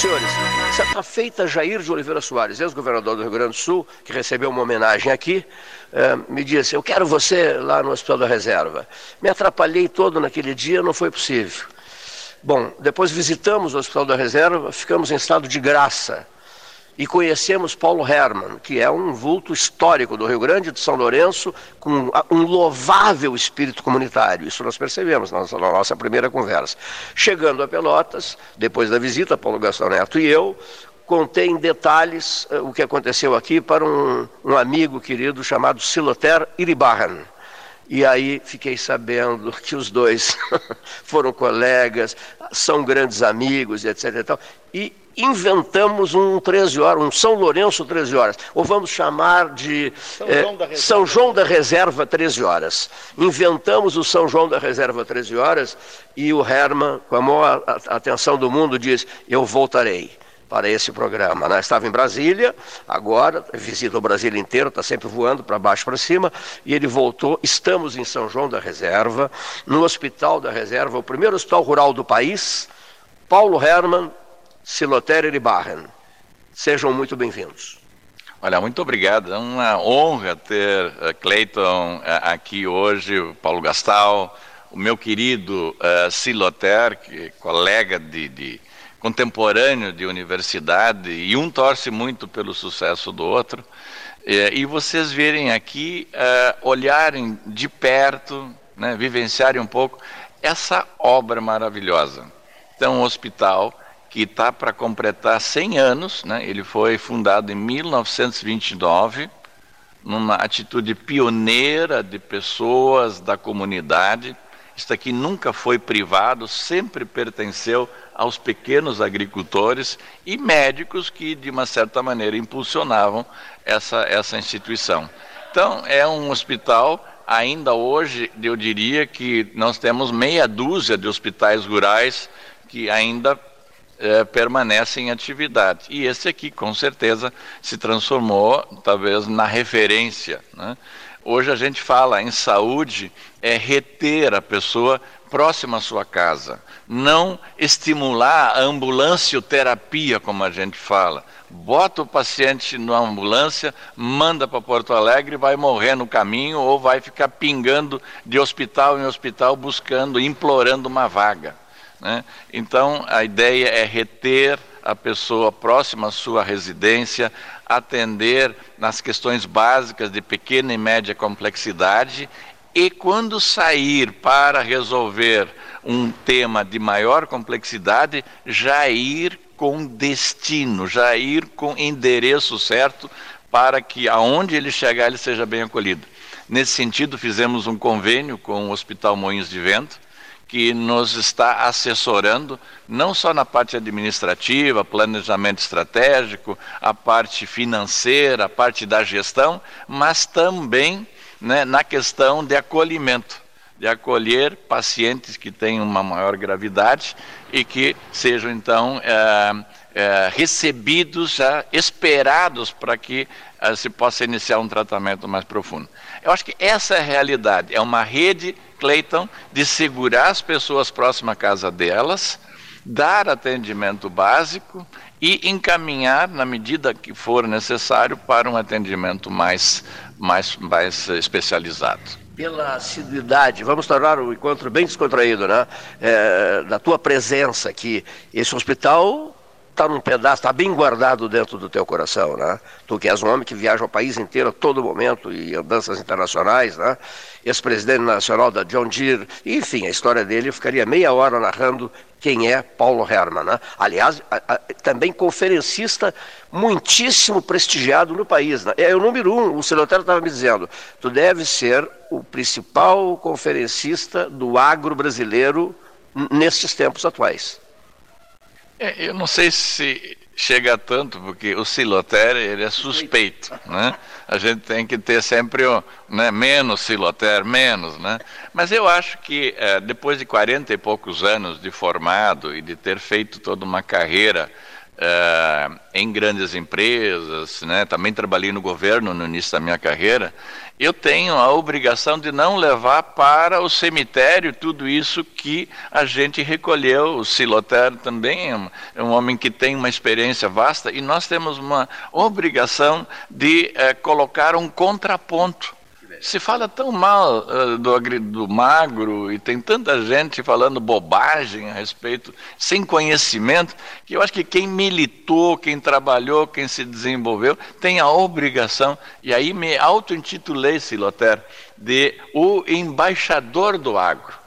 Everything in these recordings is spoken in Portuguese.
Senhores, certa feita Jair de Oliveira Soares, ex-governador do Rio Grande do Sul, que recebeu uma homenagem aqui, eh, me disse: Eu quero você lá no Hospital da Reserva. Me atrapalhei todo naquele dia, não foi possível. Bom, depois visitamos o Hospital da Reserva, ficamos em estado de graça e conhecemos Paulo Hermann, que é um vulto histórico do Rio Grande de São Lourenço, com um louvável espírito comunitário. Isso nós percebemos na nossa, primeira conversa. Chegando a Pelotas, depois da visita, Paulo Gastão Neto e eu, contei em detalhes uh, o que aconteceu aqui para um, um amigo querido chamado Siloter Iribarren. E aí fiquei sabendo que os dois foram colegas, são grandes amigos, etc. E, tal, e inventamos um 13 horas, um São Lourenço 13 horas, ou vamos chamar de São, eh, João, da São João da Reserva 13 horas. Inventamos o São João da Reserva 13 horas e o Herman, com a maior atenção do mundo, diz: Eu voltarei para esse programa. Né? Estava em Brasília, agora visita o Brasil inteiro, está sempre voando para baixo para cima, e ele voltou. Estamos em São João da Reserva, no Hospital da Reserva, o primeiro hospital rural do país. Paulo Herman, Silotério e Barren. Sejam muito bem-vindos. Olha, muito obrigado. É uma honra ter uh, Cleiton uh, aqui hoje, o Paulo Gastal, o meu querido uh, Siloter, que é colega de, de, contemporâneo de universidade, e um torce muito pelo sucesso do outro. E, vocês verem aqui, uh, olharem de perto, né, vivenciarem um pouco essa obra maravilhosa. Então, um hospital que está para completar 100 anos, né? ele foi fundado em 1929, numa atitude pioneira de pessoas da comunidade. Isso aqui nunca foi privado, sempre pertenceu aos pequenos agricultores e médicos que, de uma certa maneira, impulsionavam essa, essa instituição. Então, é um hospital, ainda hoje, eu diria que nós temos meia dúzia de hospitais rurais que ainda é, permanece em atividade. E esse aqui, com certeza, se transformou, talvez, na referência. Né? Hoje a gente fala em saúde, é reter a pessoa próxima à sua casa, não estimular a ambulancioterapia, como a gente fala. Bota o paciente na ambulância, manda para Porto Alegre, vai morrer no caminho ou vai ficar pingando de hospital em hospital buscando, implorando uma vaga. Né? Então, a ideia é reter a pessoa próxima à sua residência, atender nas questões básicas de pequena e média complexidade e, quando sair para resolver um tema de maior complexidade, já ir com destino, já ir com endereço certo para que aonde ele chegar ele seja bem acolhido. Nesse sentido, fizemos um convênio com o Hospital Moinhos de Vento, que nos está assessorando, não só na parte administrativa, planejamento estratégico, a parte financeira, a parte da gestão, mas também né, na questão de acolhimento, de acolher pacientes que têm uma maior gravidade e que sejam então é, é, recebidos, já esperados para que é, se possa iniciar um tratamento mais profundo. Eu acho que essa é a realidade, é uma rede Clayton de segurar as pessoas próximas à casa delas, dar atendimento básico e encaminhar, na medida que for necessário, para um atendimento mais, mais, mais especializado pela assiduidade. Vamos tornar o encontro bem descontraído, né? É, da tua presença aqui. Esse hospital está num pedaço, está bem guardado dentro do teu coração, né? Tu que és um homem que viaja o país inteiro a todo momento e andanças internacionais, né? Ex-presidente nacional da John Deere, enfim, a história dele eu ficaria meia hora narrando quem é Paulo Herman, né? Aliás, a, a, também conferencista muitíssimo prestigiado no país, né? É o número um, o Celotério estava me dizendo, tu deve ser o principal conferencista do agro brasileiro nestes tempos atuais. É, eu não sei se chega tanto, porque o silotério ele é suspeito, né? A gente tem que ter sempre o, né, menos silotério, menos, né? Mas eu acho que é, depois de 40 e poucos anos de formado e de ter feito toda uma carreira é, em grandes empresas, né? também trabalhei no governo no início da minha carreira, eu tenho a obrigação de não levar para o cemitério tudo isso que a gente recolheu. O Siloter também é um, é um homem que tem uma experiência vasta e nós temos uma obrigação de é, colocar um contraponto se fala tão mal uh, do, do magro e tem tanta gente falando bobagem a respeito, sem conhecimento, que eu acho que quem militou, quem trabalhou, quem se desenvolveu, tem a obrigação, e aí me auto-intitulei, Siloter, de o embaixador do agro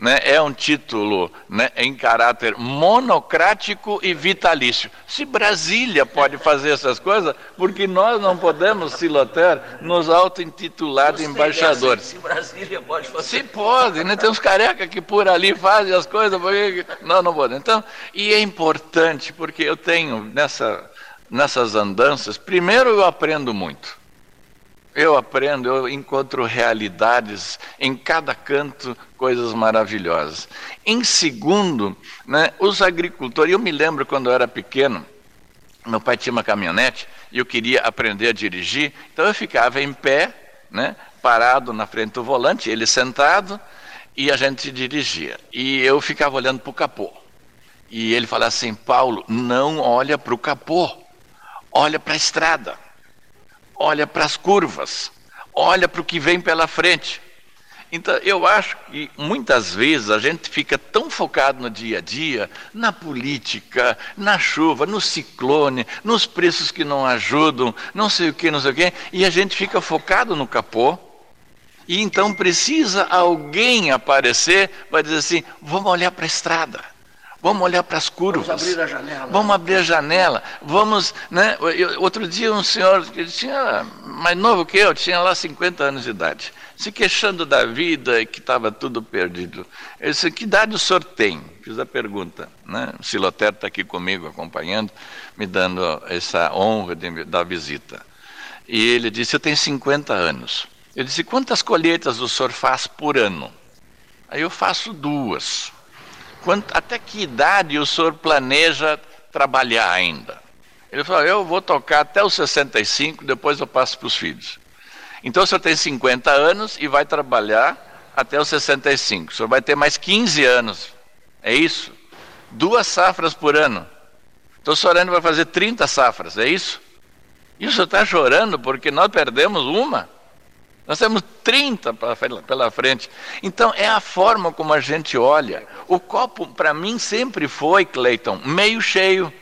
né, é um título né, em caráter monocrático e vitalício. Se Brasília pode fazer essas coisas, porque nós não podemos, Siloter, nos auto-intitular de embaixadores. Se Brasília pode fazer. Se pode, né? tem uns carecas que por ali fazem as coisas, porque... não, não pode. Então, e é importante, porque eu tenho nessa, nessas andanças, primeiro eu aprendo muito. Eu aprendo, eu encontro realidades em cada canto, coisas maravilhosas. Em segundo, né, os agricultores, eu me lembro quando eu era pequeno, meu pai tinha uma caminhonete e eu queria aprender a dirigir, então eu ficava em pé, né, parado na frente do volante, ele sentado e a gente dirigia. E eu ficava olhando para o capô. E ele falava assim: Paulo, não olha para o capô, olha para a estrada olha para as curvas, olha para o que vem pela frente. Então, eu acho que muitas vezes a gente fica tão focado no dia a dia, na política, na chuva, no ciclone, nos preços que não ajudam, não sei o que, não sei o que, e a gente fica focado no capô. E então precisa alguém aparecer para dizer assim: vamos olhar para a estrada. Vamos olhar para as curvas. Vamos abrir a janela. Vamos abrir a janela. Vamos, né? Outro dia um senhor que tinha mais novo que eu, tinha lá 50 anos de idade, se queixando da vida e que estava tudo perdido. Ele disse: "Que idade o senhor tem?" Fiz a pergunta, né? O Siloter está aqui comigo acompanhando, me dando essa honra de, da visita. E ele disse: "Eu tenho 50 anos." Ele disse: "Quantas colheitas o senhor faz por ano?" Aí eu faço duas. Quanto, até que idade o senhor planeja trabalhar ainda? Ele falou: Eu vou tocar até os 65, depois eu passo para os filhos. Então o senhor tem 50 anos e vai trabalhar até os 65. O senhor vai ter mais 15 anos. É isso? Duas safras por ano. Então o senhor ainda vai fazer 30 safras, é isso? E o senhor está chorando porque nós perdemos uma? Nós temos 30 pela frente. Então, é a forma como a gente olha. O copo, para mim, sempre foi, Cleiton, meio cheio.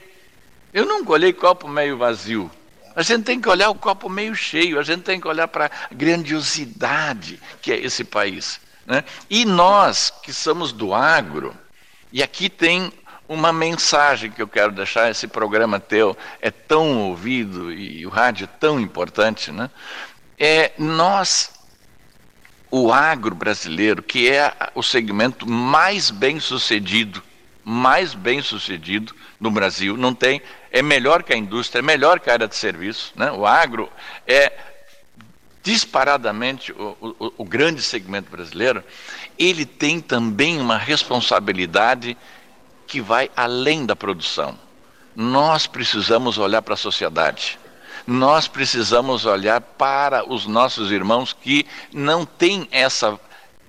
Eu nunca olhei copo meio vazio. A gente tem que olhar o copo meio cheio, a gente tem que olhar para a grandiosidade que é esse país. Né? E nós, que somos do agro, e aqui tem uma mensagem que eu quero deixar, esse programa teu é tão ouvido e o rádio é tão importante, né? É, nós, o agro brasileiro, que é o segmento mais bem sucedido, mais bem sucedido no Brasil, não tem, é melhor que a indústria, é melhor que a área de serviço. Né? O agro é disparadamente o, o, o grande segmento brasileiro, ele tem também uma responsabilidade que vai além da produção. Nós precisamos olhar para a sociedade nós precisamos olhar para os nossos irmãos que não têm essa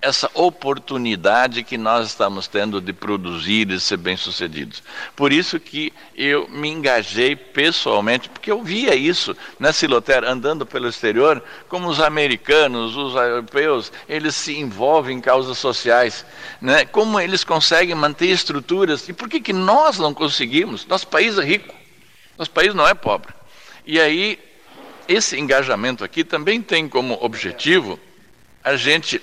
essa oportunidade que nós estamos tendo de produzir e ser bem-sucedidos. Por isso que eu me engajei pessoalmente, porque eu via isso né, Siloter, andando pelo exterior, como os americanos, os europeus, eles se envolvem em causas sociais, né? como eles conseguem manter estruturas, e por que, que nós não conseguimos? Nosso país é rico, nosso país não é pobre. E aí, esse engajamento aqui também tem como objetivo a gente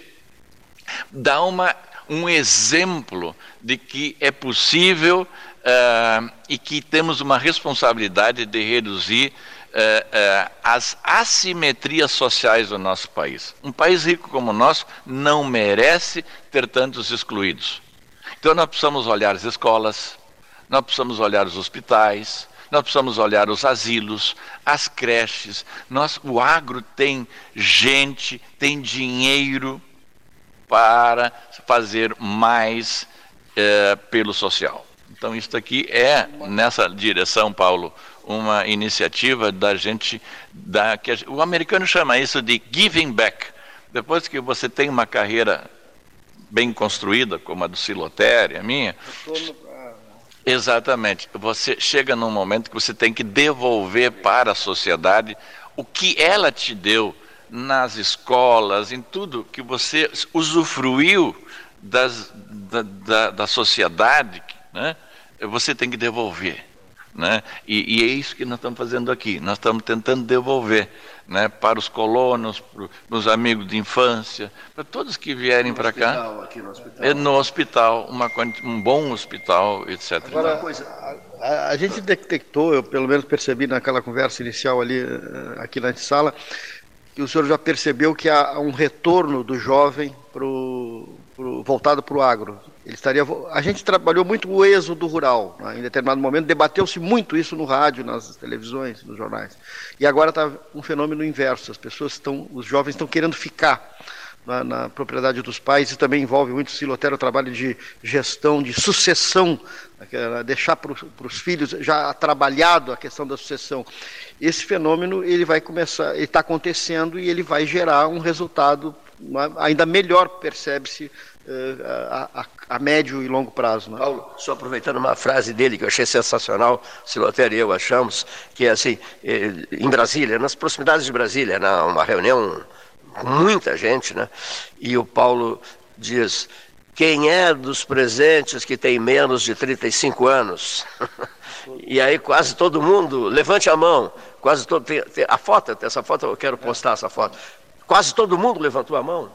dar uma, um exemplo de que é possível uh, e que temos uma responsabilidade de reduzir uh, uh, as assimetrias sociais do nosso país. Um país rico como o nosso não merece ter tantos excluídos. Então nós precisamos olhar as escolas, nós precisamos olhar os hospitais, nós precisamos olhar os asilos, as creches. Nós, o agro tem gente, tem dinheiro para fazer mais é, pelo social. Então, isso aqui é, nessa direção, Paulo, uma iniciativa da gente, da, que o americano chama isso de giving back. Depois que você tem uma carreira bem construída, como a do Silotério, a minha, Exatamente. Você chega num momento que você tem que devolver para a sociedade o que ela te deu nas escolas, em tudo que você usufruiu das, da, da, da sociedade, né? você tem que devolver. Né? E, e, é isso que nós estamos fazendo aqui. Nós estamos tentando devolver né, para os colonos, para os amigos de infância, para todos que vierem para cá. Aqui no hospital. É no hospital, uma, um bom hospital, etc. Agora, a, a, gente detectou, eu pelo menos percebi naquela conversa inicial ali, eh, aqui na sala, que o senhor já percebeu que há um retorno do jovem pro, pro, voltado para o agro. Ele estaria, a gente trabalhou muito o êxodo rural. Né? Em determinado momento debateu-se muito isso no rádio, nas televisões, nos jornais. E agora está um fenômeno inverso. As pessoas estão, os jovens estão querendo ficar na, na, propriedade dos pais. Isso também envolve muito silotério, o trabalho de gestão, de sucessão, né? deixar para os filhos já trabalhado a questão da sucessão. Esse fenômeno ele vai começar, está acontecendo e ele vai gerar um resultado ainda melhor, percebe-se eh, a, a, a, médio e longo prazo. Né? Paulo, só aproveitando uma frase dele que eu achei sensacional, Silotério e eu achamos, que é assim, eh, em Brasília, nas proximidades de Brasília, uma reunião com muita gente, né? e o Paulo diz, quem é dos presentes que tem menos de 35 anos? e aí quase todo mundo, levante a mão, quase todo, tem, tem, a foto, essa foto, eu quero postar essa foto, quase todo mundo levantou a mão,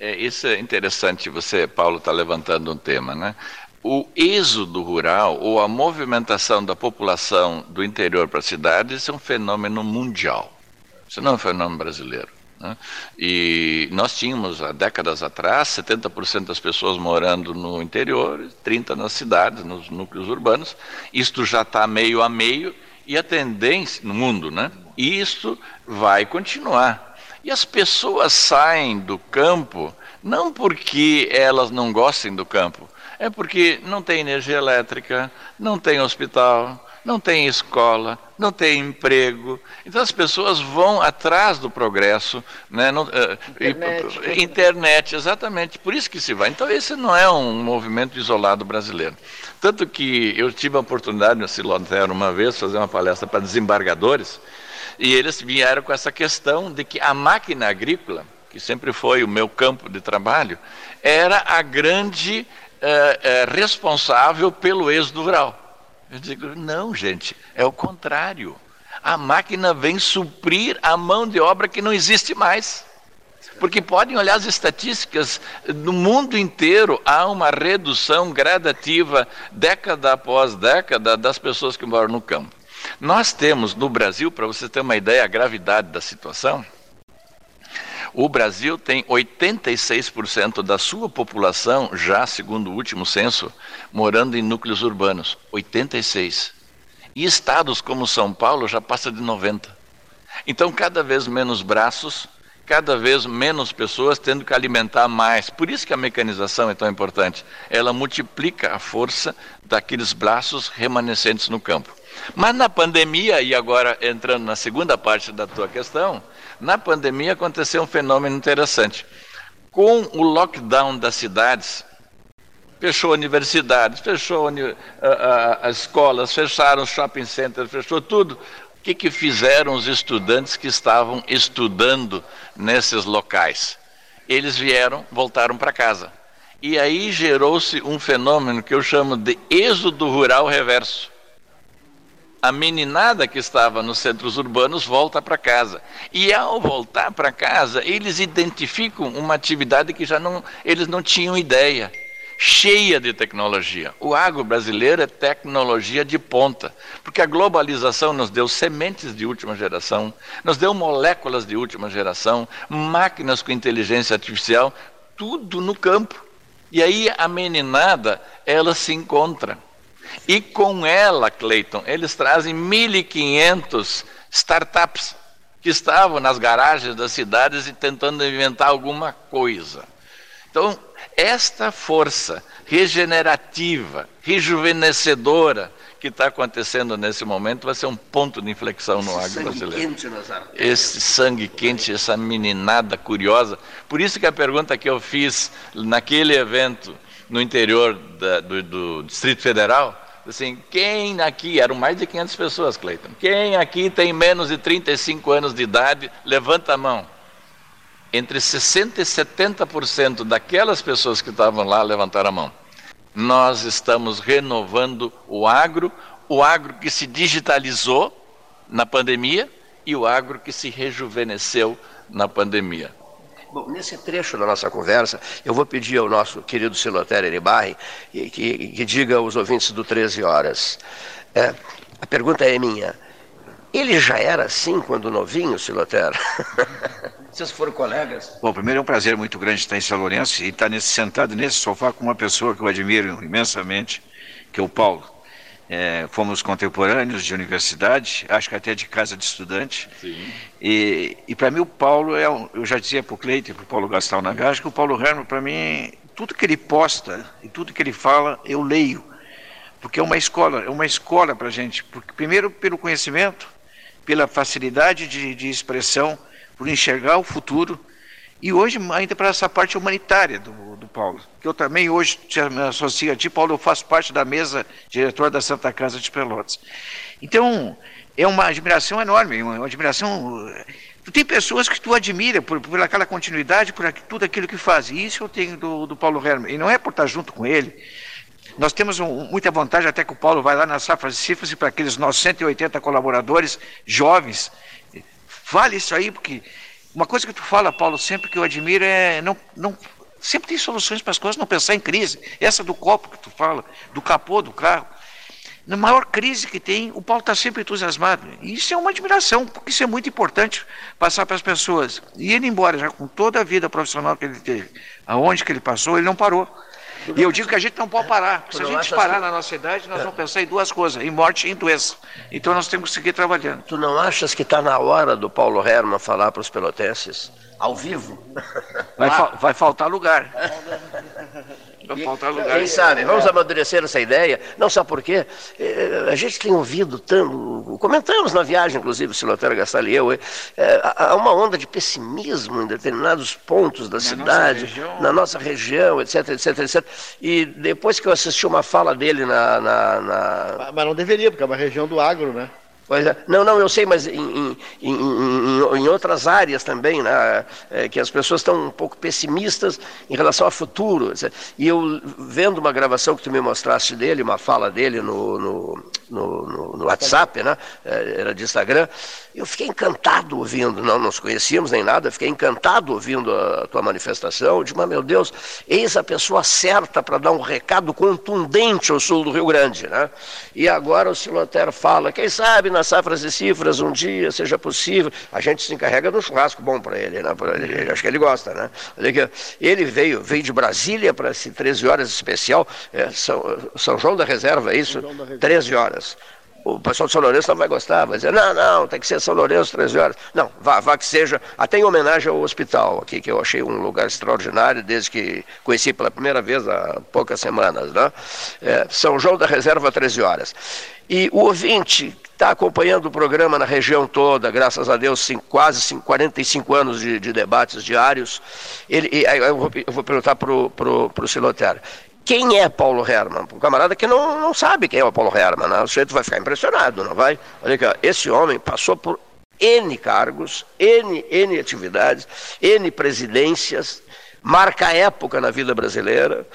é, isso é interessante, você, Paulo, está levantando um tema, né? O êxodo rural ou a movimentação da população do interior para as cidades é um fenômeno mundial. Isso não é um fenômeno brasileiro. Né? E nós tínhamos, há décadas atrás, 70% das pessoas morando no interior, 30% nas cidades, nos núcleos urbanos. Isto já está meio a meio e a tendência no mundo, né? E isso vai continuar. E as pessoas saem do campo não porque elas não gostem do campo, é porque não tem energia elétrica, não tem hospital, não tem escola, não tem emprego. Então as pessoas vão atrás do progresso, né? Não, uh, internet. E, internet, exatamente. Por isso que se vai. Então esse não é um movimento isolado brasileiro. Tanto que eu tive a oportunidade no Silotero uma vez fazer uma palestra para desembargadores e eles vieram com essa questão de que a máquina agrícola, que sempre foi o meu campo de trabalho, era a grande eh, eh, responsável pelo êxodo rural. Eu digo, não, gente, é o contrário. A máquina vem suprir a mão de obra que não existe mais. Porque podem olhar as estatísticas, no mundo inteiro há uma redução gradativa, década após década, das pessoas que moram no campo. Nós temos no Brasil, para você ter uma ideia, a gravidade da situação, o Brasil tem 86% da sua população, já segundo o último censo, morando em núcleos urbanos. 86%. E estados como São Paulo já passa de 90%. Então, cada vez menos braços, cada vez menos pessoas tendo que alimentar mais. Por isso que a mecanização é tão importante. Ela multiplica a força daqueles braços remanescentes no campo. Mas na pandemia, e agora entrando na segunda parte da tua questão, na pandemia aconteceu um fenômeno interessante. Com o lockdown das cidades, fechou universidades, fechou as escolas, fecharam shopping centers, fechou tudo. O que, que fizeram os estudantes que estavam estudando nesses locais? Eles vieram, voltaram para casa. E aí gerou-se um fenômeno que eu chamo de êxodo rural reverso a meninada que estava nos centros urbanos volta para casa. E ao voltar para casa, eles identificam uma atividade que já não, eles não tinham ideia, cheia de tecnologia. O agro brasileiro é tecnologia de ponta, porque a globalização nos deu sementes de última geração, nos deu moléculas de última geração, máquinas com inteligência artificial, tudo no campo. E aí a meninada, ela se encontra e com ela, Clayton, eles trazem 1.500 startups que estavam nas garagens das cidades e tentando inventar alguma coisa. Então, Esta força regenerativa, rejuvenescedora que está acontecendo nesse momento vai ser um ponto de inflexão no agro brasileiro. Esse sangue quente, essa meninada curiosa. Por isso que a pergunta que eu fiz naquele evento no interior da, do, do Distrito Federal, assim, quem aqui, eram mais de 500 pessoas, Cleiton, quem aqui tem menos de 35 anos de idade, levanta a mão. Entre 60% e 70% daquelas pessoas que estavam lá levantaram a mão. Nós estamos renovando o agro, o agro que se digitalizou na pandemia e o agro que se rejuvenesceu na pandemia. Bom, nesse trecho da nossa conversa, eu vou pedir ao nosso querido Silotério Eribarri que, que, que, diga aos ouvintes do 13 Horas. É, a pergunta é minha. Ele já era assim quando novinho, Silotério? Vocês foram colegas? Bom, primeiro é um prazer muito grande estar em São Lourenço e estar nesse, sentado nesse sofá com uma pessoa que eu admiro imensamente, que é o Paulo. É, fomos contemporâneos de universidade, acho que até de casa de estudante. Sim. E, e para mim o Paulo é, um, eu já dizia para o Cleiton e para o Paulo Gastal Nagash, que o Paulo Herman, para mim, tudo que ele posta e tudo que ele fala, eu leio. Porque é uma escola, é uma escola para a gente. Porque, primeiro pelo conhecimento, pela facilidade de, de expressão, por enxergar o futuro e hoje, ainda para essa parte humanitária do, do Paulo, que eu também hoje me associo a ti, Paulo, eu faço parte da mesa diretora da Santa Casa de Pelotas. Então, é uma admiração enorme, uma, admiração. Tu tem pessoas que tu admira por, por aquela continuidade, por tudo aquilo que faz. E isso eu tenho do, do Paulo Herman. E não é por estar junto com ele. Nós temos um, muita vantagem até que o Paulo vai lá nas safras de cifras e para aqueles nossos 180 colaboradores jovens. Vale isso aí, porque uma coisa que tu fala, Paulo, sempre que eu admiro é não, não sempre tem soluções para as coisas, não pensar em crise. Essa do copo que tu fala, do capô do carro. Na maior crise que tem, o Paulo está sempre entusiasmado. E isso é uma admiração, porque isso é muito importante passar para as pessoas. E ele, embora já com toda a vida profissional que ele teve, aonde que ele passou, ele não parou. E eu digo que a gente não pode parar. Se a gente parar que... na nossa idade, nós vamos pensar em duas coisas, em morte e em doença. Então nós temos que seguir trabalhando. Tu não achas que está na hora do Paulo Herman falar para os pelotenses, ao vivo? Vai, fa vai faltar lugar. faltar lugar. Quem sabe, vamos amadurecer essa ideia. Não só porque eh, a gente tem ouvido tanto, comentamos na viagem, inclusive, o Silotério Gastal e eu, é, há uma onda de pessimismo em determinados pontos da na cidade, nossa na nossa região, etc, etc, etc. E depois que eu assisti uma fala dele na, na, na... Mas não deveria, porque é uma região do agro, né? É. Não, não, eu sei, mas em, em, em, em outras áreas também, né, é, que as pessoas estão um pouco pessimistas em relação ao futuro. E eu, vendo uma gravação que tu me mostraste dele, uma fala dele no, no, no, no WhatsApp, né, é, era de Instagram, eu fiquei encantado ouvindo, não nos conhecíamos nem nada, fiquei encantado ouvindo a tua manifestação, de, mas meu Deus, eis a pessoa certa para dar um recado contundente ao sul do Rio Grande. Né? E agora o Silotero fala, quem sabe nas safras e cifras um dia seja possível, a gente se encarrega de um churrasco bom para ele, né? ele, acho que ele gosta. Né? Ele veio, veio de Brasília para esse 13 horas especial, é, São, São João da Reserva, é isso? 13 horas o pessoal de São Lourenço não vai gostar, vai dizer, não, não, tem que ser São Lourenço 13 horas. Não, vá, vá que seja, até em homenagem ao hospital aqui, que eu achei um lugar extraordinário desde que conheci pela primeira vez há poucas semanas, né? É, São João da Reserva 13 horas. E o ouvinte está acompanhando o programa na região toda, graças a Deus, sim, quase 45 anos de, de, debates diários. Ele, eu, vou, eu vou perguntar para o Silotério quem é Paulo Herman. O camarada que não, não sabe quem é o Paulo Herman, né? o sujeito vai ficar impressionado, não vai? Olha aqui, ó, esse homem passou por N cargos, N, N atividades, N presidências, marca época na vida brasileira.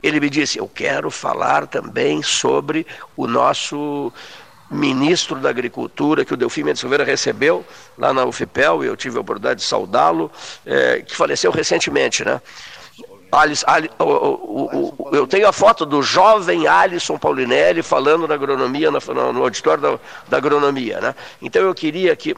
Ele me disse: Eu quero falar também sobre o nosso ministro da Agricultura, que o Delfim Mendes Silveira recebeu lá na UFPEL, e eu tive a oportunidade de saudá-lo, é, que faleceu recentemente, né? Alice, Ali, o, o, o, eu tenho a foto do jovem Alisson Paulinelli falando na agronomia, no, no auditório da, da, agronomia. Né? Então eu queria que,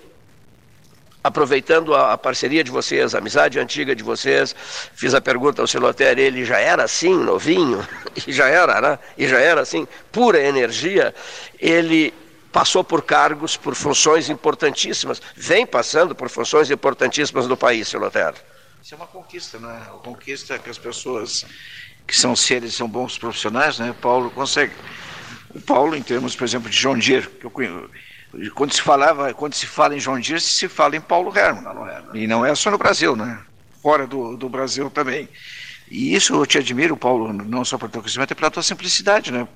aproveitando a, parceria de vocês, a amizade antiga de vocês, fiz a pergunta ao Siloter, ele já era assim, novinho, e já era, né? E já era assim, pura energia, ele passou por cargos, por funções importantíssimas, vem passando por funções importantíssimas no país, Siloter. Isso é uma conquista, não é? Uma conquista que as pessoas que são seres, são bons profissionais, né? Paulo consegue. O Paulo, em termos, por exemplo, de John Deere, que eu conheço, quando se falava, quando se fala em John Deere, se fala em Paulo Herman. E não é só no Brasil, né? Fora do, do Brasil também. E isso eu te admiro, Paulo, não só por teu conhecimento, é pela tua simplicidade, né?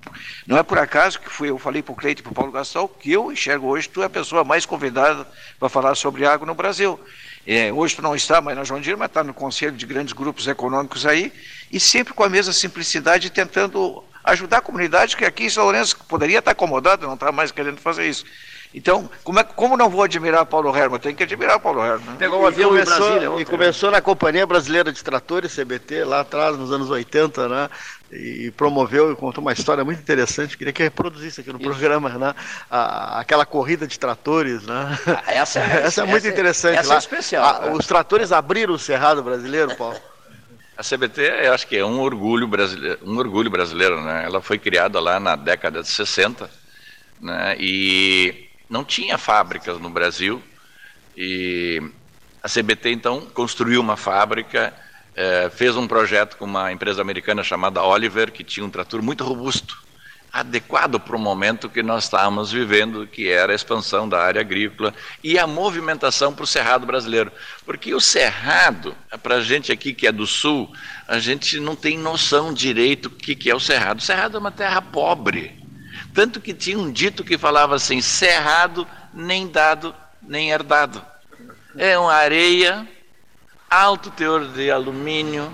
Não é por acaso que fui, eu falei para o Cleito e para o Paulo Gastal que eu enxergo hoje tu é a pessoa mais convidada para falar sobre água no Brasil. É, hoje tu não está mais na João Dir, mas está no conselho de grandes grupos econômicos aí, e sempre com a mesma simplicidade, tentando ajudar a comunidade, que aqui em São Lourenço poderia estar acomodado, não está mais querendo fazer isso. Então, como, é, como não vou admirar Paulo Herman? Tem que admirar Paulo Herman. Pegou um avião em Brasília. Ontem, e começou né? na Companhia Brasileira de Tratores, CBT, lá atrás, nos anos 80, né? E promoveu e contou uma história muito interessante. Queria que reproduzisse aqui no isso. programa, né? A, aquela corrida de tratores, né? Ah, essa, é, essa é muito essa, interessante. Essa lá, é especial. A, né? Os tratores abriram o Cerrado brasileiro, Paulo. A CBT, eu acho que é um orgulho brasileiro, um orgulho brasileiro, né? Ela foi criada lá na década de 60, né? E não tinha fábricas no Brasil e a CBT então construiu uma fábrica, é, fez um projeto com uma empresa americana chamada Oliver, que tinha um trator muito robusto, adequado para o momento que nós estávamos vivendo, que era a expansão da área agrícola e a movimentação para o cerrado brasileiro. Porque o cerrado, para a gente aqui que é do sul, a gente não tem noção direito o que, que é o cerrado. O cerrado é uma terra pobre. Tanto que tinha um dito que falava assim: cerrado, nem dado, nem herdado. É uma areia, alto teor de alumínio,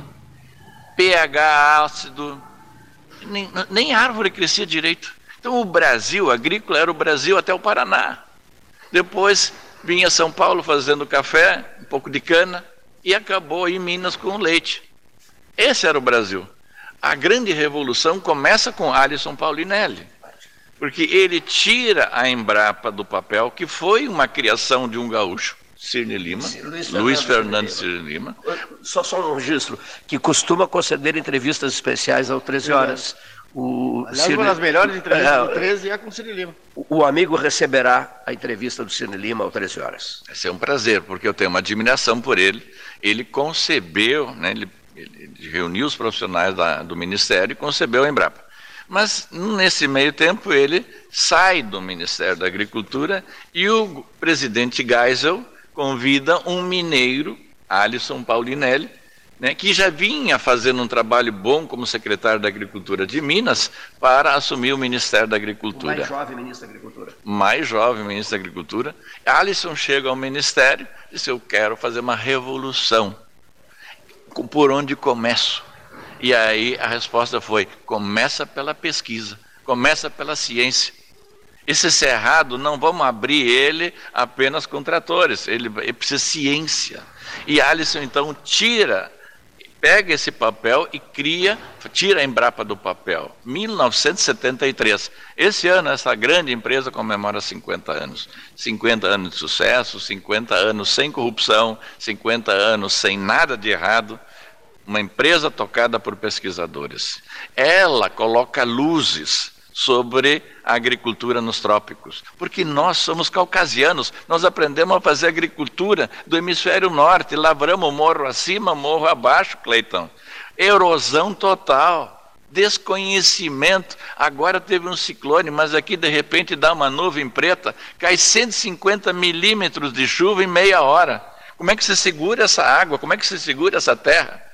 pH ácido, nem, nem árvore crescia direito. Então o Brasil agrícola era o Brasil até o Paraná. Depois vinha São Paulo fazendo café, um pouco de cana, e acabou em Minas com leite. Esse era o Brasil. A grande revolução começa com Alisson Paulinelli porque ele tira a Embrapa do papel, que foi uma criação de um gaúcho, Cirne Lima, Luiz, Luiz Fernando Cirne Lima. Só, só um registro, que costuma conceder entrevistas especiais ao 13 horas. O Aliás, Cirne... uma das melhores entrevistas é, do 13 é com o Cirne Lima. O, o amigo receberá a entrevista do Cirne Lima ao 13 horas. Vai ser um prazer, porque eu tenho uma admiração por ele. Ele concebeu, né, ele, ele reuniu os profissionais da, do Ministério e concebeu a Embrapa. Mas nesse meio tempo ele sai do Ministério da Agricultura e o presidente Geisel convida um mineiro, Alisson Paulinelli, né, que já vinha fazendo um trabalho bom como secretário da Agricultura de Minas para assumir o Ministério da Agricultura. O mais jovem ministro da Agricultura. Mais jovem ministro da Agricultura. Alisson chega ao Ministério e diz: Eu quero fazer uma revolução. Por onde começo? E aí a resposta foi: começa pela pesquisa, começa pela ciência. Esse cerrado não vamos abrir ele apenas com tratores, ele, ele precisa de ciência. E Alisson então tira, pega esse papel e cria, tira a Embrapa do papel. 1973. Esse ano essa grande empresa comemora 50 anos. 50 anos de sucesso, 50 anos sem corrupção, 50 anos sem nada de errado uma empresa tocada por pesquisadores. Ela coloca luzes sobre a agricultura nos trópicos, porque nós somos caucasianos, nós aprendemos a fazer agricultura do hemisfério norte, lavramos morro acima, morro abaixo, Cleiton. Erosão total desconhecimento. Agora teve um ciclone, mas aqui de repente dá uma nuvem preta, cai 150 milímetros de chuva em meia hora. Como é que se segura essa água? Como é que se segura essa terra?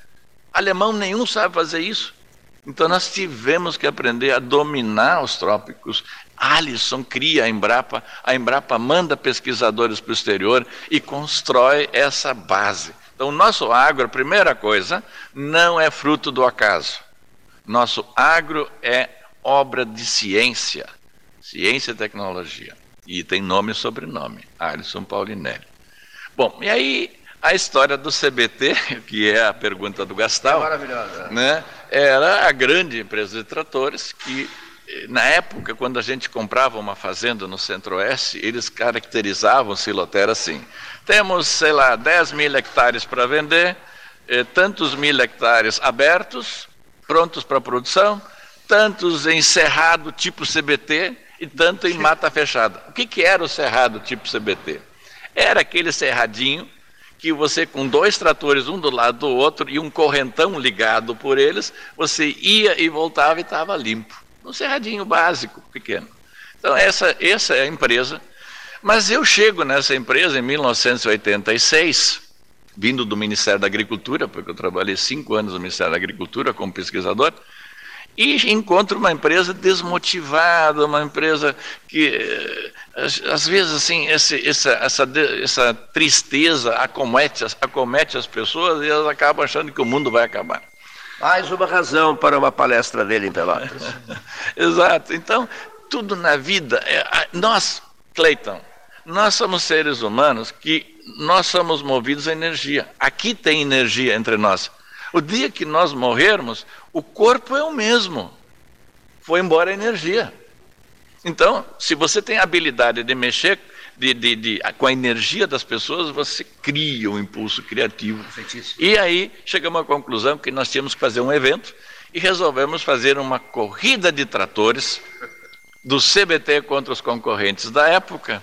Alemão nenhum sabe fazer isso. Então nós tivemos que aprender a dominar os trópicos. Alisson cria a Embrapa, a Embrapa manda pesquisadores para o exterior e constrói essa base. Então o nosso agro, a primeira coisa, não é fruto do acaso. Nosso agro é obra de ciência, ciência e tecnologia. E tem nome e sobrenome, Alisson Paulinelli. Bom, e aí a história do CBT, que é a pergunta do Gastal, é. Né, era a grande empresa de tratores que, na época, quando a gente comprava uma fazenda no Centro-Oeste, eles caracterizavam o Siloter assim: temos, sei lá, 10 mil hectares para vender, eh, tantos mil hectares abertos, prontos para produção, tantos em cerrado tipo CBT e tanto em mata fechada. O que, que era o cerrado tipo CBT? Era aquele cerradinho que você com dois tratores, um do lado do outro, e um correntão ligado por eles, você ia e voltava e estava limpo. Um cerradinho básico, pequeno. Então, essa, essa é a empresa. Mas eu chego nessa empresa em 1986, vindo do Ministério da Agricultura, porque eu trabalhei cinco anos no Ministério da Agricultura como pesquisador, e encontro uma empresa desmotivada, uma empresa que, eh, às vezes, assim, esse, essa, essa, essa tristeza acomete, acomete as pessoas e elas acabam achando que o mundo vai acabar. Mais uma razão para uma palestra dele em Pelotas. Exato. Então, tudo na vida, é, nós, Cleiton, nós somos seres humanos que nós somos movidos a energia. Aqui tem energia entre nós. O dia que nós morrermos, o corpo é o mesmo. Foi embora a energia. Então, se você tem a habilidade de mexer de, de, de, com a energia das pessoas, você cria um impulso criativo. E aí chegamos à conclusão que nós tínhamos que fazer um evento e resolvemos fazer uma corrida de tratores do CBT contra os concorrentes da época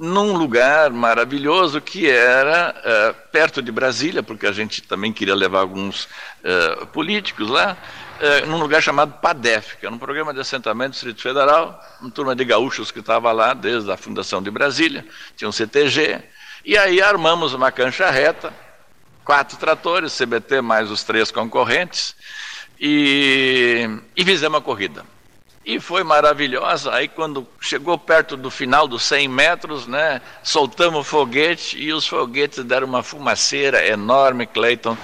num lugar maravilhoso que era uh, perto de Brasília, porque a gente também queria levar alguns uh, políticos lá, uh, num lugar chamado PADEF, que era um programa de assentamento do Distrito Federal, uma turma de gaúchos que estava lá desde a fundação de Brasília, tinha um CTG, e aí armamos uma cancha reta, quatro tratores, CBT mais os três concorrentes, e, e fizemos a corrida. E foi maravilhosa. Aí, quando chegou perto do final dos 100 metros, né, soltamos o foguete e os foguetes deram uma fumaceira enorme, Clayton,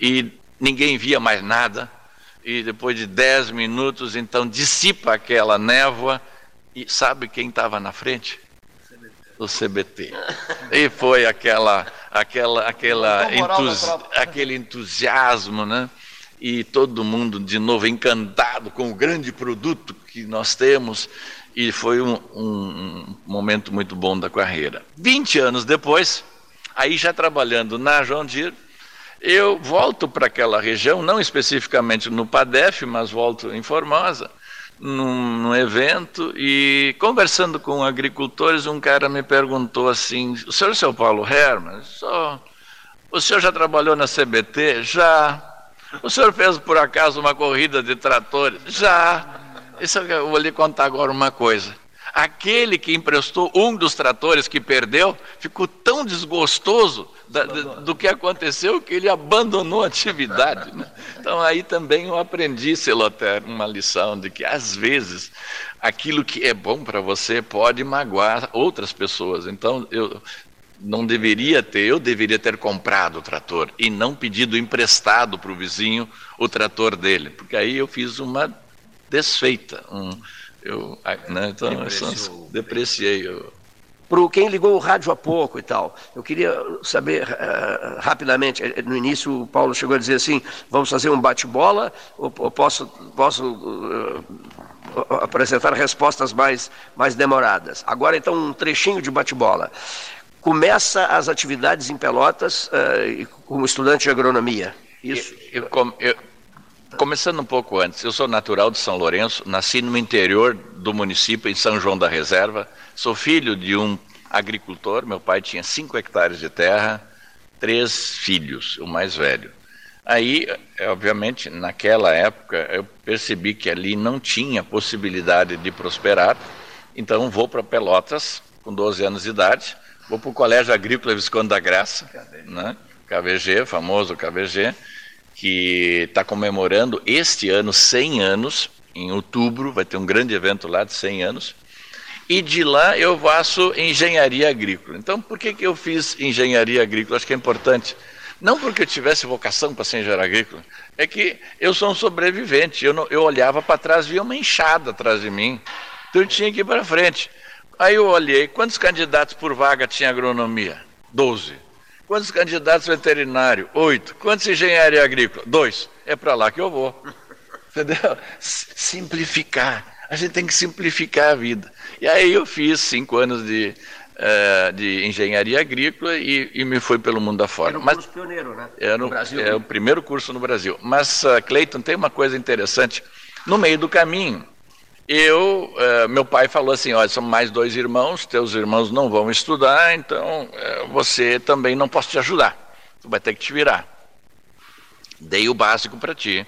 e ninguém via mais nada. E depois de 10 minutos, então, dissipa aquela névoa. E sabe quem estava na frente? O CBT. E foi aquela, aquela, aquela aquele entusiasmo, né? e todo mundo de novo encantado com o grande produto que nós temos e foi um, um, momento muito bom da carreira. 20 anos depois, aí já trabalhando na João Deere, eu volto para aquela região, não especificamente no PADEF, mas volto em Formosa, num, num, evento, e conversando com agricultores, um cara me perguntou assim, o senhor é seu Paulo Herman? Só, o senhor já trabalhou na CBT? Já. O senhor fez por acaso uma corrida de tratores? Já. Isso eu vou lhe contar agora uma coisa. Aquele que emprestou um dos tratores que perdeu ficou tão desgostoso da, do que aconteceu que ele abandonou a atividade. Né? Então aí também eu aprendi, Celoter, uma lição de que às vezes aquilo que é bom para você pode magoar outras pessoas. Então eu não deveria ter, eu deveria ter comprado o trator e não pedido emprestado para o vizinho o trator dele, porque aí eu fiz uma desfeita, um, eu, né, então Depreciou. depreciei. Eu... Para quem ligou o rádio há pouco e tal, eu queria saber uh, rapidamente, eh, no início o Paulo chegou a dizer assim, vamos fazer um bate-bola ou, ou, posso, posso uh, apresentar respostas mais, mais demoradas? Agora então um trechinho de bate-bola começa as atividades em Pelotas uh, como estudante de agronomia. Isso. Eu, eu, eu, começando um pouco antes, eu sou natural de São Lourenço, nasci no interior do município, em São João da Reserva. Sou filho de um agricultor, meu pai tinha 5 hectares de terra, três filhos, o mais velho. Aí, é, obviamente, naquela época, eu percebi que ali não tinha possibilidade de prosperar, então vou para Pelotas, com 12 anos de idade, Vou para o Colégio Agrícola Visconde da Graça, né? KVG, famoso KVG, que está comemorando este ano 100 anos, em outubro, vai ter um grande evento lá de 100 anos. E de lá eu faço engenharia agrícola. Então, por que, que eu fiz engenharia agrícola? Acho que é importante. Não porque eu tivesse vocação para ser engenheiro agrícola, é que eu sou um sobrevivente. Eu, não, eu olhava para trás, via uma enxada atrás de mim. Então eu tinha que ir para frente. Aí eu olhei, quantos candidatos por vaga tinha agronomia? Doze. Quantos candidatos veterinário? Oito. Quantos engenharia agrícola? Dois. É para lá que eu vou. Entendeu? Simplificar. A gente tem que simplificar a vida. E aí eu fiz cinco anos de, uh, de engenharia agrícola e, e, me fui pelo mundo afora. Era um curso Mas, pioneiro, né? Era, no Brasil, é né? o primeiro curso no Brasil. Mas, uh, Cleiton, tem uma coisa interessante. No meio do caminho, eu, uh, meu pai falou assim, olha, são mais dois irmãos, teus irmãos não vão estudar, então uh, você também não posso te ajudar, tu vai ter que te virar. Dei o básico para ti,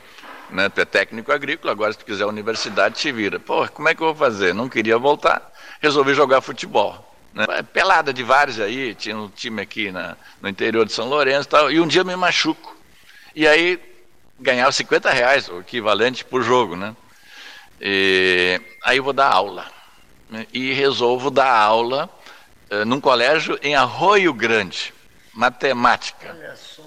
né? Tu é técnico agrícola, agora se tu quiser a universidade, te vira. Pô, como é que eu vou fazer? Não queria voltar, resolvi jogar futebol. Né? Pelada de vários aí, tinha um time aqui na, no interior de São Lourenço e tal, e um dia me machuco. E aí ganhava 50 reais, o equivalente por jogo, né? E, aí eu vou dar aula. Né? E resolvo dar aula uh, num colégio em Arroio Grande, matemática.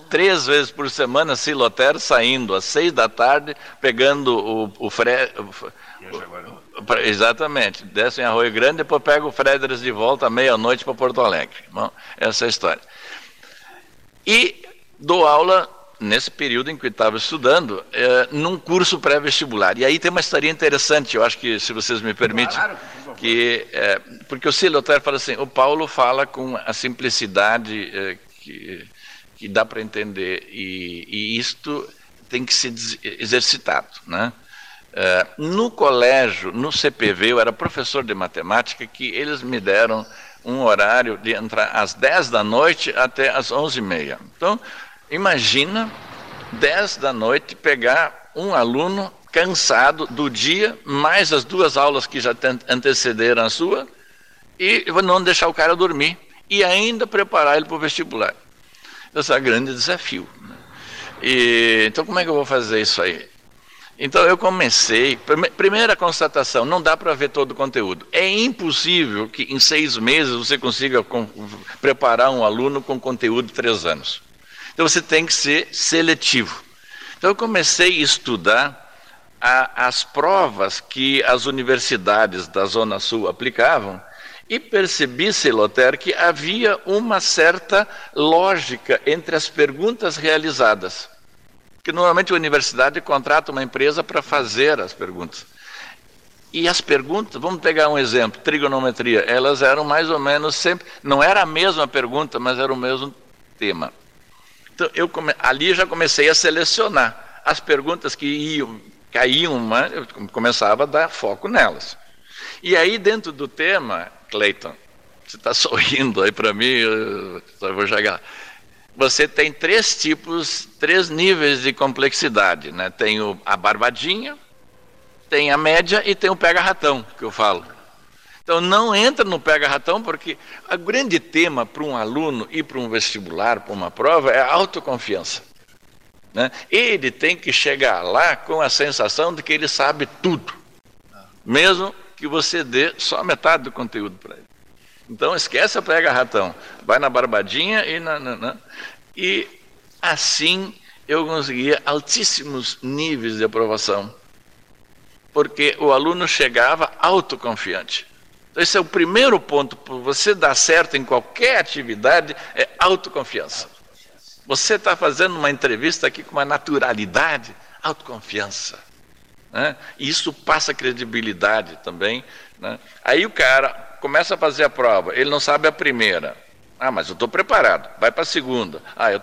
Três vezes por semana, Siloter saindo às seis da tarde, pegando o, o, fre, o, Exatamente, desce em Arroio Grande, depois pega o Frederic de volta à meia-noite para Porto Alegre. Bom, essa é a história. E dou aula nesse período em que eu estava estudando, é, num curso pré-vestibular. E aí tem uma história interessante, eu acho que, se vocês me permitem, claro, que, é, porque o Siloter fala assim, o Paulo fala com a simplicidade é, que, que dá para entender, e, e isto tem que ser exercitado, né? É, no colégio, no CPV, eu era professor de matemática, que eles me deram um horário de entrar às 10 da noite até às 11 e meia. Então, Imagina 10 da noite pegar um aluno cansado do dia, mais as duas aulas que já antecederam a sua, e não deixar o cara dormir, e ainda preparar ele para o vestibular. Esse é um grande desafio. Né? E, então, como é que eu vou fazer isso aí? Então, eu comecei. Primeira constatação: não dá para ver todo o conteúdo. É impossível que em seis meses você consiga preparar um aluno com conteúdo de três anos. Então você tem que ser seletivo. Então eu comecei a estudar a, as provas que as universidades da Zona Sul aplicavam e percebi, Celoter, que havia uma certa lógica entre as perguntas realizadas. Que normalmente a universidade contrata uma empresa para fazer as perguntas. E as perguntas, vamos pegar um exemplo, trigonometria, elas eram mais ou menos sempre, não era a mesma pergunta, mas era o mesmo tema. Então, eu come, ali já comecei a selecionar as perguntas que iam, caíam, né, eu começava a dar foco nelas. E aí, dentro do tema, Cleiton, você está sorrindo aí para mim, eu, vou chegar. Você tem três tipos, três níveis de complexidade. Né? Tem a barbadinha, tem a média e tem o pega-ratão, que eu falo. Então não entra no pega-ratão, porque o grande tema para um aluno ir para um vestibular, para uma prova, é a autoconfiança. Né? Ele tem que chegar lá com a sensação de que ele sabe tudo, mesmo que você dê só metade do conteúdo para ele. Então esquece a pega-ratão, vai na barbadinha e na, na, na, E assim eu conseguia altíssimos níveis de aprovação, porque o aluno chegava autoconfiante. Então, esse é o primeiro ponto para você dar certo em qualquer atividade, é autoconfiança. Você está fazendo uma entrevista aqui com uma naturalidade, autoconfiança. Né? E isso passa credibilidade também. Né? Aí o cara começa a fazer a prova, ele não sabe a primeira. Ah, mas eu estou preparado, vai para a segunda. Ah, eu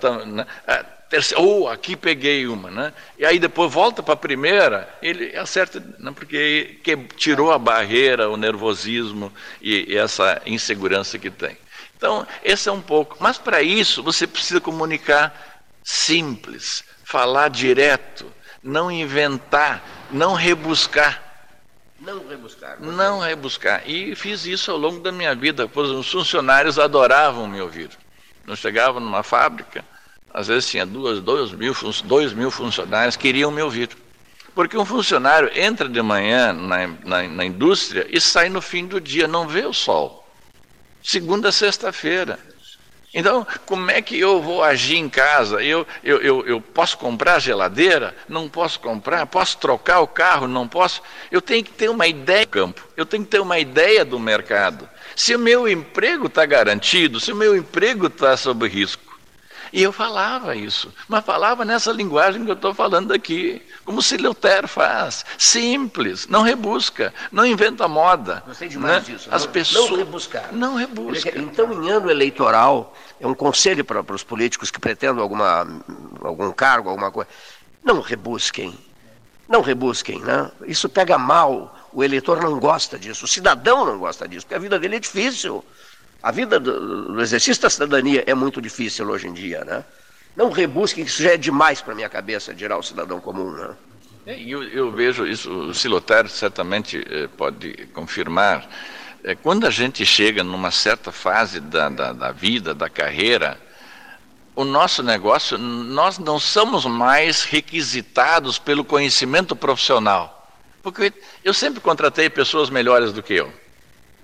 ah, terceira, oh, aqui peguei uma, né? E aí depois volta para a primeira, ele acerta, não, porque que tirou a barreira, o nervosismo e, e essa insegurança que tem. Então, esse é um pouco. Mas para isso, você precisa comunicar simples, falar direto, não inventar, não rebuscar. Não rebuscar. Não rebuscar. E fiz isso ao longo da minha vida, pois os funcionários adoravam me ouvir. Eu chegava numa fábrica, às vezes tinha duas, dois, mil, dois mil funcionários que queriam me ouvir. Porque um funcionário entra de manhã na, na, na indústria e sai no fim do dia, não vê o sol. Segunda sexta-feira. Então, como é que eu vou agir em casa? Eu, eu, eu, eu, posso comprar geladeira? Não posso comprar? Posso trocar o carro? Não posso? Eu tenho que ter uma ideia do campo, eu tenho que ter uma ideia do mercado. Se o meu emprego está garantido, se o meu emprego está sob risco, e eu falava isso, mas falava nessa linguagem que eu estou falando aqui, como Sileuter faz, simples, não rebusca, não inventa moda. Gostei demais né? disso. As não, pessoas não rebuscar. Não rebusca. Então, em ano eleitoral, é um conselho para, para os políticos que pretendem alguma, algum cargo, alguma coisa, não rebusquem. Não rebusquem, né? Isso pega mal. O eleitor não gosta disso, o cidadão não gosta disso, porque a vida dele é difícil. A vida do, do exercício da cidadania é muito difícil hoje em dia, né? Não rebusquem, que isso já é demais para minha cabeça, dirá o cidadão comum, né? É, eu, eu vejo isso, o Siloter certamente eh, pode confirmar. É, quando a gente chega numa certa fase da, da, da vida, da carreira, o nosso negócio, nós não somos mais requisitados pelo conhecimento profissional. Porque eu sempre contratei pessoas melhores do que eu.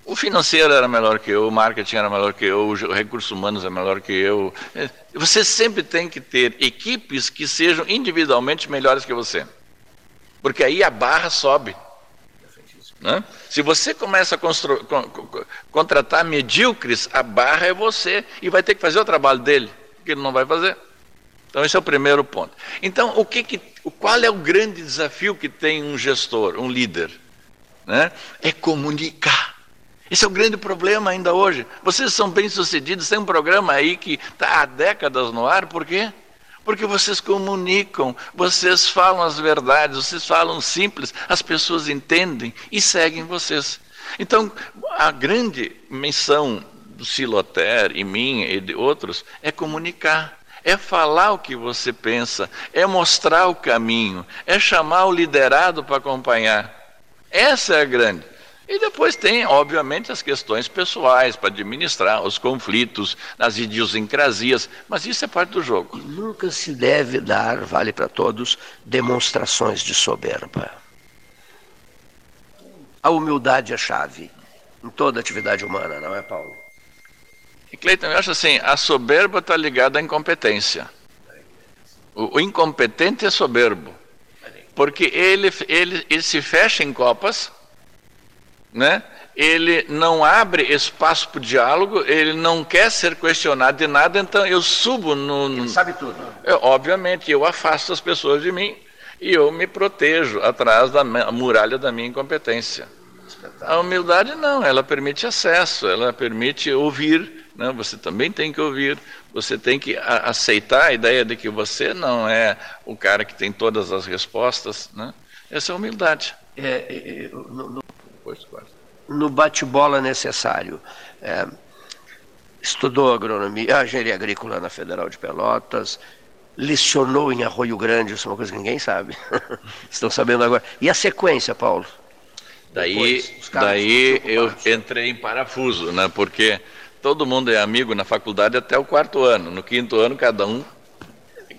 O financeiro era melhor que eu, o marketing era melhor que eu, os recursos humanos é melhor que eu. É, você sempre tem que ter equipes que sejam individualmente melhores que você. Porque aí a barra sobe. Né? Se você começa a contratar medíocres, a barra é você e vai ter que fazer o trabalho dele, que ele não vai fazer. Então esse é o primeiro ponto. Então, o que, que qual é o grande desafio que tem um gestor, um líder? Né? É comunicar. Esse é o grande problema ainda hoje. Vocês são bem-sucedidos, tem um programa aí que está há décadas no ar, por quê? Porque vocês comunicam, vocês falam as verdades, vocês falam simples, as pessoas entendem e seguem vocês. Então, a grande missão do Siloter e minha e de outros é comunicar, é falar o que você pensa, é mostrar o caminho, é chamar o liderado para acompanhar. Essa é a grande. E depois tem, obviamente, as questões pessoais para administrar, os conflitos, as idiosincrasias, mas isso é parte do jogo. Nunca se deve dar, vale para todos, demonstrações de soberba. A humildade é chave em toda atividade humana, não é, Paulo? E Cleiton, eu acho assim, a soberba está ligada à incompetência. O, o, incompetente é soberbo, porque ele, ele, ele se fecha em copas né? ele não abre espaço para o diálogo, ele não quer ser questionado de nada, então eu subo no. no... Ele sabe tudo. Eu, obviamente, eu afasto as pessoas de mim e eu me protejo atrás da muralha da minha incompetência. A humildade não, ela permite acesso, ela permite ouvir. Né? Você também tem que ouvir, você tem que aceitar a ideia de que você não é o cara que tem todas as respostas. Né? Essa é a humildade. É, é, é no, no no bate-bola necessário. É, estudou agronomia, engenharia agrícola na Federal de Pelotas, lecionou em Arroio Grande, isso é uma coisa que ninguém sabe. Estão sabendo agora. E a sequência, Paulo? Daí, Depois, daí eu entrei em parafuso, né? Porque todo mundo é amigo na faculdade até o quarto ano. No quinto ano, cada um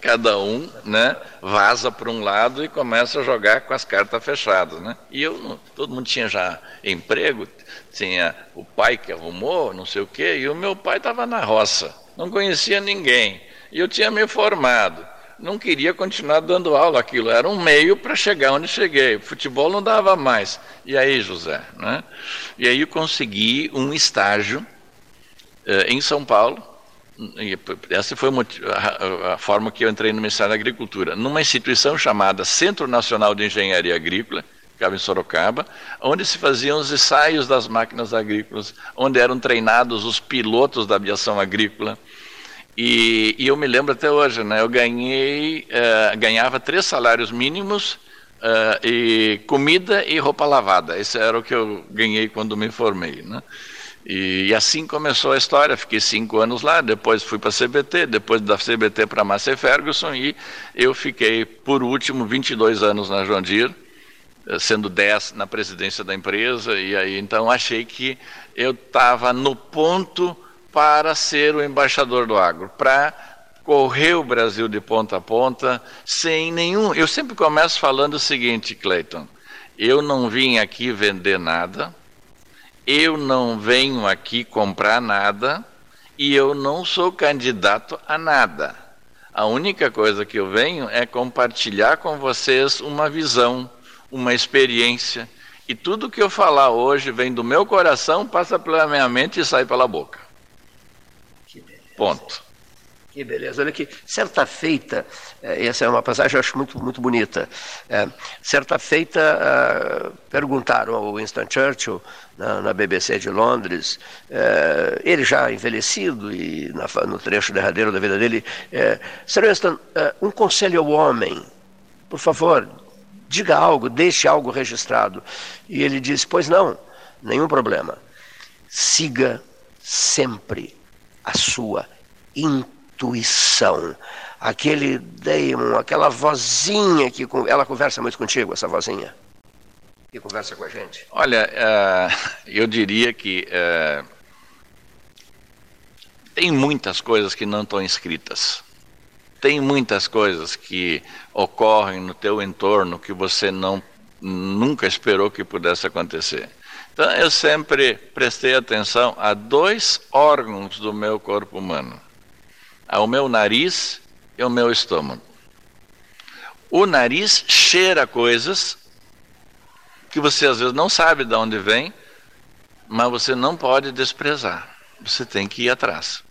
cada um né, vaza para um lado e começa a jogar com as cartas fechadas. Né? E eu, todo mundo tinha já emprego, tinha o pai que arrumou, não sei o quê, e o meu pai estava na roça, não conhecia ninguém. E eu tinha me formado, não queria continuar dando aula aquilo, era um meio para chegar onde cheguei. Futebol não dava mais. E aí, José? Né? E aí eu consegui um estágio eh, em São Paulo, essa foi a, forma que eu entrei no Ministério da Agricultura, numa instituição chamada Centro Nacional de Engenharia Agrícola, ficava em Sorocaba, onde se faziam os ensaios das máquinas agrícolas, onde eram treinados os pilotos da aviação agrícola. E, e eu me lembro até hoje, né, eu ganhei, uh, ganhava três salários mínimos uh, e comida e roupa lavada. Esse era o que eu ganhei quando me formei. Né? E, e, assim começou a história. Fiquei cinco anos lá, depois fui para a CBT, depois da CBT para a Massey Ferguson e eu fiquei, por último, 22 anos na Deere, eh, sendo 10 na presidência da empresa. E aí então achei que eu estava no ponto para ser o embaixador do agro, para correr o Brasil de ponta a ponta sem nenhum. Eu sempre começo falando o seguinte, Cleiton: eu não vim aqui vender nada eu não venho aqui comprar nada e eu não sou candidato a nada. A única coisa que eu venho é compartilhar com vocês uma visão, uma experiência. E tudo que eu falar hoje vem do meu coração, passa pela minha mente e sai pela boca. Ponto. Que beleza. Olha aqui, certa feita, eh, essa é uma passagem que eu acho muito, muito bonita. É, certa feita, uh, perguntaram ao Winston Churchill, na, na BBC de Londres, é, ele já envelhecido e na, no trecho derradeiro da vida dele, é, Sir Winston, um conselho ao homem, por favor, diga algo, deixe algo registrado. E ele disse: Pois não, nenhum problema. Siga sempre a sua intuição. Aquele daemon, aquela vozinha que ela conversa muito contigo, essa vozinha que conversa com a gente. Olha, uh, eu diria que uh, tem muitas coisas que não estão escritas. Tem muitas coisas que ocorrem no teu entorno que você não nunca esperou que pudesse acontecer. Então eu sempre prestei atenção a dois órgãos do meu corpo humano: ao meu nariz e ao meu estômago. O nariz cheira coisas que você às vezes não sabe de onde vem, mas você não pode desprezar. Você tem que ir atrás.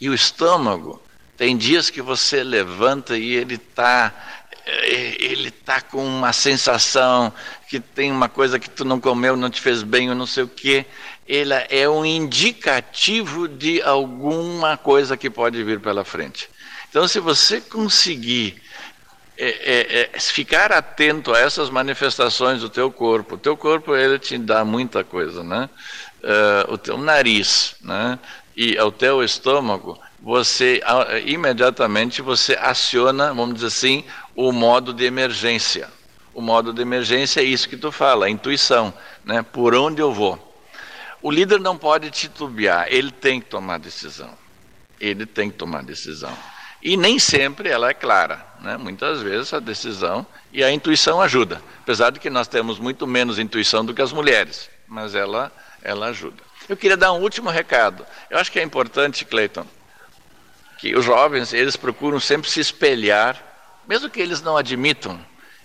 E o estômago, tem dias que você levanta e ele está ele tá com uma sensação que tem uma coisa que tu não comeu, não te fez bem ou não sei o quê. Ele é um indicativo de alguma coisa que pode vir pela frente. Então, se você conseguir é, é, é, ficar atento a essas manifestações do teu corpo, o teu corpo ele te dá muita coisa, né? Uh, o teu nariz, né? e ao teu estômago, você imediatamente você aciona, vamos dizer assim, o modo de emergência. O modo de emergência é isso que tu fala, a intuição, né? Por onde eu vou? O líder não pode titubear, ele tem que tomar decisão. Ele tem que tomar decisão. E nem sempre ela é clara, né? Muitas vezes a decisão e a intuição ajuda, apesar de que nós temos muito menos intuição do que as mulheres, mas ela ela ajuda. Eu queria dar um último recado. Eu acho que é importante, Cleiton, que os jovens eles procuram sempre se espelhar, mesmo que eles não admitam,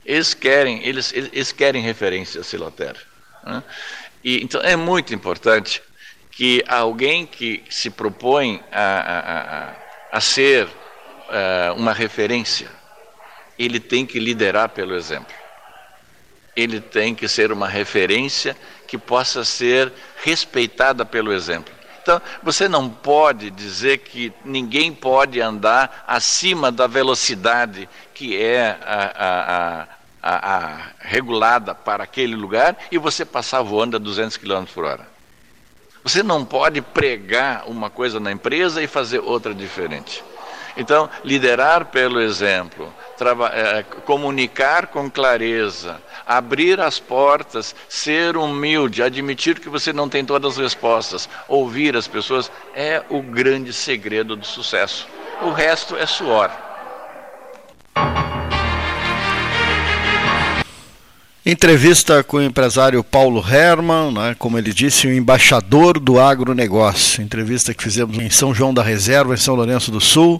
eles querem, eles, eles querem referência a Siloter. Né? E, então é muito importante que alguém que se propõe a, a, a ser uh, uma referência, ele tem que liderar pelo exemplo. Ele tem que ser uma referência que possa ser respeitada pelo exemplo. Então, você não pode dizer que ninguém pode andar acima da velocidade que é a, a, a, a regulada para aquele lugar e você passar voando a 200 km por hora. Você não pode pregar uma coisa na empresa e fazer outra diferente. Então, liderar pelo exemplo, é, comunicar com clareza, abrir as portas, ser humilde, admitir que você não tem todas as respostas, ouvir as pessoas, é o grande segredo do sucesso. O resto é suor. Entrevista com o empresário Paulo Herman, né, como ele disse, o embaixador do agronegócio. Entrevista que fizemos em São João da Reserva, em São Lourenço do Sul.